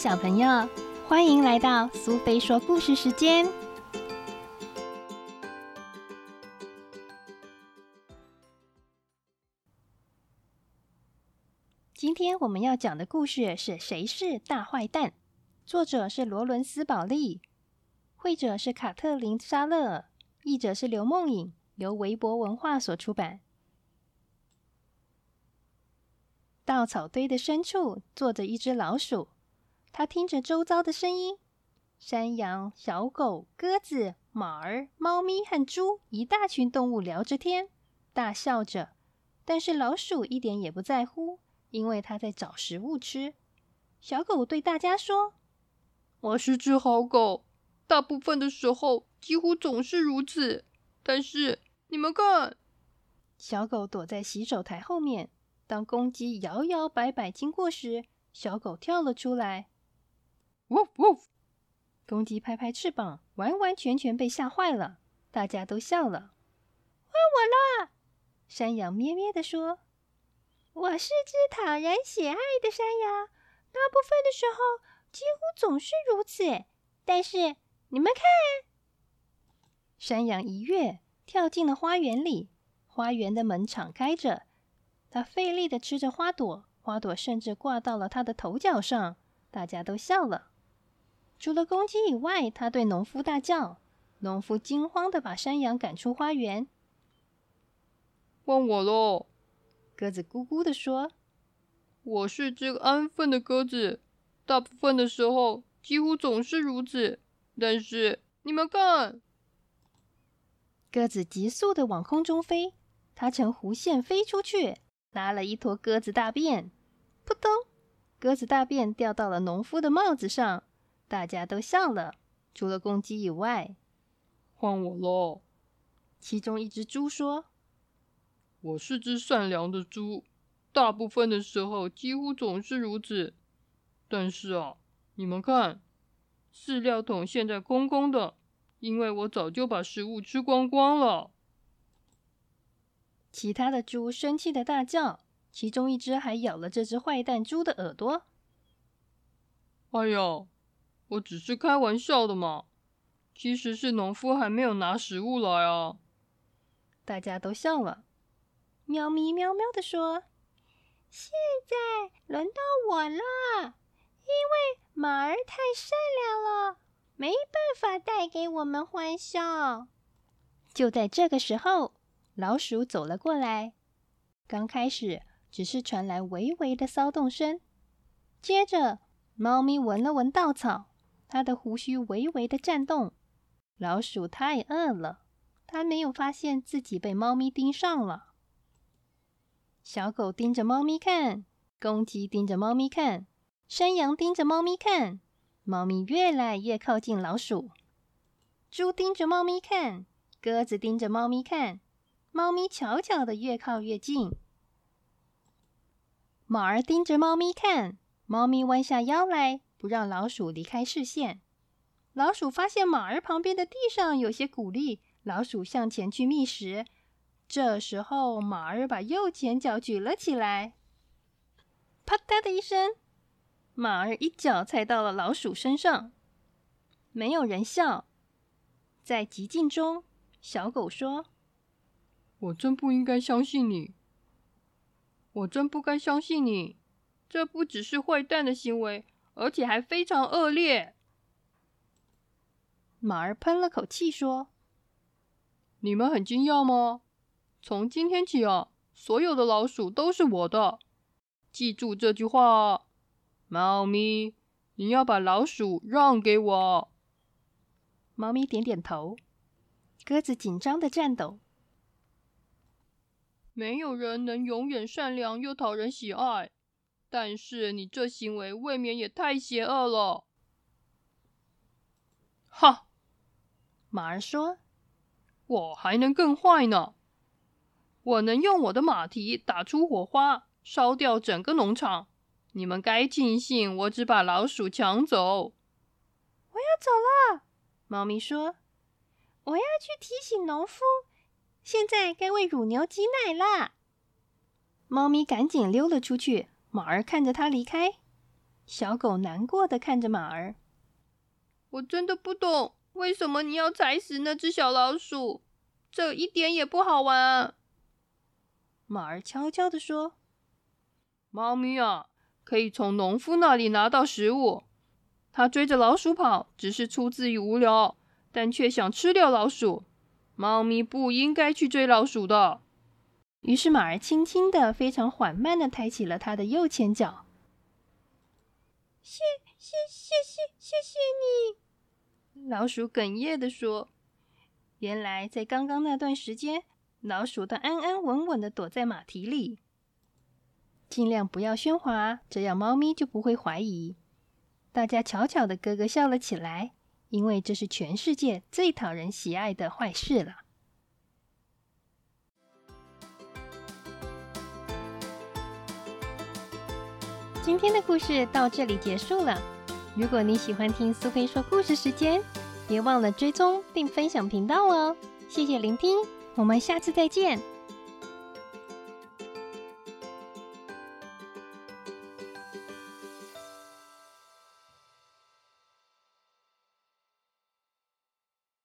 小朋友，欢迎来到苏菲说故事时间。今天我们要讲的故事是《谁是大坏蛋》，作者是罗伦斯·保利，绘者是卡特琳·沙勒，译者是刘梦颖，由维博文化所出版。稻草堆的深处坐着一只老鼠，它听着周遭的声音：山羊、小狗、鸽子、马儿、猫咪和猪，一大群动物聊着天，大笑着。但是老鼠一点也不在乎，因为它在找食物吃。小狗对大家说：“我是只好狗，大部分的时候几乎总是如此。但是你们看，小狗躲在洗手台后面。”当公鸡摇摇摆摆经过时，小狗跳了出来。呜呜！公鸡拍拍翅膀，完完全全被吓坏了。大家都笑了。换我了！山羊咩咩地说：“我是只讨人喜爱的山羊，大部分的时候几乎总是如此。但是你们看，山羊一跃跳进了花园里，花园的门敞开着。它费力的吃着花朵，花朵甚至挂到了它的头角上。大家都笑了。除了公鸡以外，他对农夫大叫。农夫惊慌的把山羊赶出花园。换我喽！鸽子咕咕的说：“我是只安分的鸽子，大部分的时候几乎总是如此。但是你们看，鸽子急速的往空中飞，它呈弧线飞出去。”拉了一坨鸽子大便，扑通！鸽子大便掉到了农夫的帽子上，大家都笑了，除了公鸡以外。换我喽！其中一只猪说：“我是只善良的猪，大部分的时候几乎总是如此。但是啊，你们看，饲料桶现在空空的，因为我早就把食物吃光光了。”其他的猪生气的大叫，其中一只还咬了这只坏蛋猪的耳朵。哎呀，我只是开玩笑的嘛！其实是农夫还没有拿食物来啊！大家都笑了。喵咪喵喵的说：“现在轮到我了，因为马儿太善良了，没办法带给我们欢笑。”就在这个时候。老鼠走了过来，刚开始只是传来微微的骚动声，接着猫咪闻了闻稻草，它的胡须微微的颤动。老鼠太饿了，它没有发现自己被猫咪盯上了。小狗盯着猫咪看，公鸡盯着猫咪看，山羊盯着猫咪看，猫咪越来越靠近老鼠。猪盯着猫咪看，鸽子盯着猫咪看。猫咪悄悄的越靠越近，马儿盯着猫咪看，猫咪弯下腰来，不让老鼠离开视线。老鼠发现马儿旁边的地上有些谷粒，老鼠向前去觅食。这时候，马儿把右前脚举了起来，啪嗒的一声，马儿一脚踩到了老鼠身上。没有人笑。在寂静中，小狗说。我真不应该相信你，我真不该相信你。这不只是坏蛋的行为，而且还非常恶劣。马儿喷了口气说：“你们很惊讶吗？从今天起啊，所有的老鼠都是我的。记住这句话，猫咪，你要把老鼠让给我。”猫咪点点头，鸽子紧张的颤抖。没有人能永远善良又讨人喜爱，但是你这行为未免也太邪恶了。哈，马儿说：“我还能更坏呢，我能用我的马蹄打出火花，烧掉整个农场。你们该庆幸我只把老鼠抢走。”我要走了，猫咪说：“我要去提醒农夫。”现在该喂乳牛挤奶了。猫咪赶紧溜了出去。马儿看着它离开。小狗难过的看着马儿。我真的不懂，为什么你要踩死那只小老鼠？这一点也不好玩。马儿悄悄的说：“猫咪啊，可以从农夫那里拿到食物。它追着老鼠跑，只是出自于无聊，但却想吃掉老鼠。猫咪不应该去追老鼠的。”于是马儿轻轻的、非常缓慢的抬起了它的右前脚。谢谢谢谢谢谢你，老鼠哽咽的说：“原来在刚刚那段时间，老鼠都安安稳稳的躲在马蹄里，尽量不要喧哗，这样猫咪就不会怀疑。”大家悄悄的咯咯笑了起来，因为这是全世界最讨人喜爱的坏事了。今天的故事到这里结束了。如果你喜欢听苏菲说故事时间，别忘了追踪并分享频道哦。谢谢聆听，我们下次再见。